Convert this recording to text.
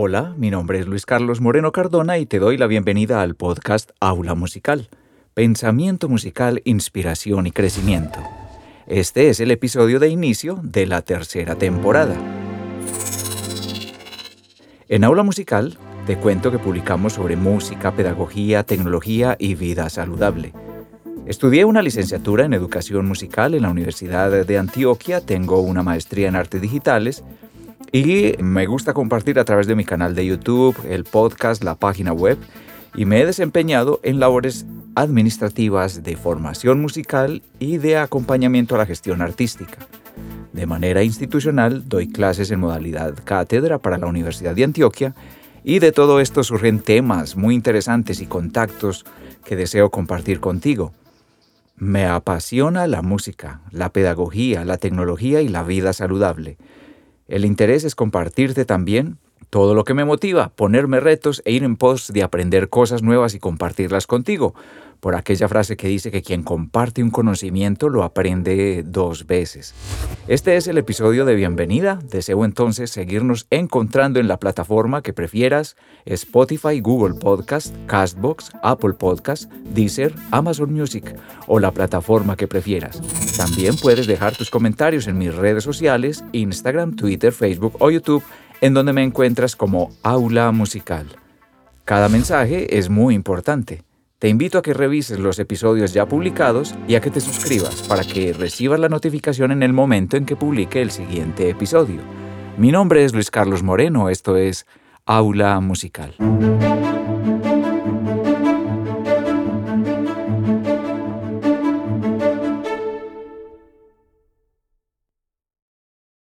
Hola, mi nombre es Luis Carlos Moreno Cardona y te doy la bienvenida al podcast Aula Musical. Pensamiento musical, inspiración y crecimiento. Este es el episodio de inicio de la tercera temporada. En Aula Musical te cuento que publicamos sobre música, pedagogía, tecnología y vida saludable. Estudié una licenciatura en educación musical en la Universidad de Antioquia, tengo una maestría en artes digitales y me gusta compartir a través de mi canal de YouTube, el podcast, la página web y me he desempeñado en labores administrativas de formación musical y de acompañamiento a la gestión artística. De manera institucional doy clases en modalidad cátedra para la Universidad de Antioquia y de todo esto surgen temas muy interesantes y contactos que deseo compartir contigo. Me apasiona la música, la pedagogía, la tecnología y la vida saludable. El interés es compartirte también todo lo que me motiva, ponerme retos e ir en pos de aprender cosas nuevas y compartirlas contigo, por aquella frase que dice que quien comparte un conocimiento lo aprende dos veces. Este es el episodio de bienvenida. Deseo entonces seguirnos encontrando en la plataforma que prefieras, Spotify, Google Podcast, Castbox, Apple Podcast, Deezer, Amazon Music o la plataforma que prefieras. También puedes dejar tus comentarios en mis redes sociales, Instagram, Twitter, Facebook o YouTube, en donde me encuentras como Aula Musical. Cada mensaje es muy importante. Te invito a que revises los episodios ya publicados y a que te suscribas para que recibas la notificación en el momento en que publique el siguiente episodio. Mi nombre es Luis Carlos Moreno, esto es Aula Musical.